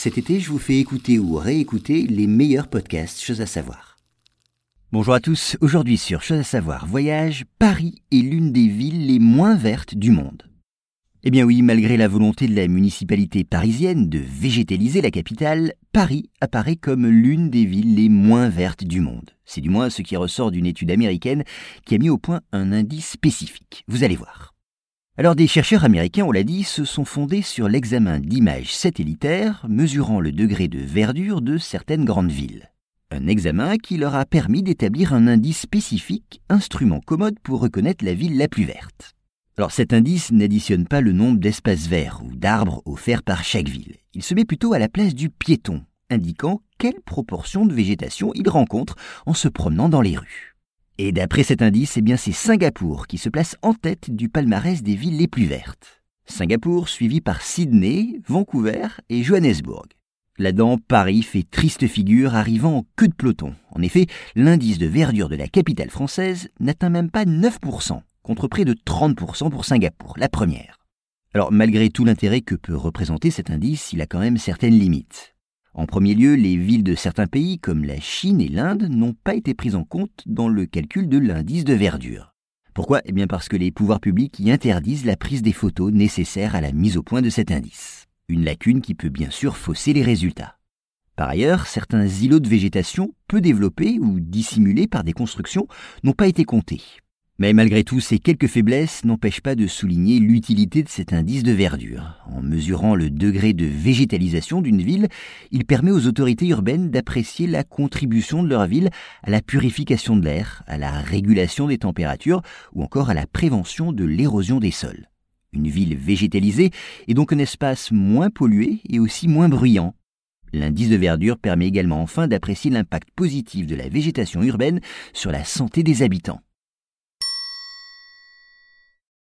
Cet été, je vous fais écouter ou réécouter les meilleurs podcasts Choses à savoir. Bonjour à tous, aujourd'hui sur Choses à savoir voyage, Paris est l'une des villes les moins vertes du monde. Eh bien oui, malgré la volonté de la municipalité parisienne de végétaliser la capitale, Paris apparaît comme l'une des villes les moins vertes du monde. C'est du moins ce qui ressort d'une étude américaine qui a mis au point un indice spécifique. Vous allez voir. Alors des chercheurs américains, on l'a dit, se sont fondés sur l'examen d'images satellitaires mesurant le degré de verdure de certaines grandes villes. Un examen qui leur a permis d'établir un indice spécifique, instrument commode pour reconnaître la ville la plus verte. Alors cet indice n'additionne pas le nombre d'espaces verts ou d'arbres offerts par chaque ville. Il se met plutôt à la place du piéton, indiquant quelle proportion de végétation il rencontre en se promenant dans les rues. Et d'après cet indice, eh bien c'est Singapour qui se place en tête du palmarès des villes les plus vertes. Singapour suivi par Sydney, Vancouver et Johannesburg. Là-dedans, Paris fait triste figure, arrivant en queue de peloton. En effet, l'indice de verdure de la capitale française n'atteint même pas 9%, contre près de 30% pour Singapour, la première. Alors, malgré tout l'intérêt que peut représenter cet indice, il a quand même certaines limites. En premier lieu, les villes de certains pays comme la Chine et l'Inde n'ont pas été prises en compte dans le calcul de l'indice de verdure. Pourquoi? Eh bien parce que les pouvoirs publics y interdisent la prise des photos nécessaires à la mise au point de cet indice. Une lacune qui peut bien sûr fausser les résultats. Par ailleurs, certains îlots de végétation peu développés ou dissimulés par des constructions n'ont pas été comptés. Mais malgré tout, ces quelques faiblesses n'empêchent pas de souligner l'utilité de cet indice de verdure. En mesurant le degré de végétalisation d'une ville, il permet aux autorités urbaines d'apprécier la contribution de leur ville à la purification de l'air, à la régulation des températures ou encore à la prévention de l'érosion des sols. Une ville végétalisée est donc un espace moins pollué et aussi moins bruyant. L'indice de verdure permet également enfin d'apprécier l'impact positif de la végétation urbaine sur la santé des habitants.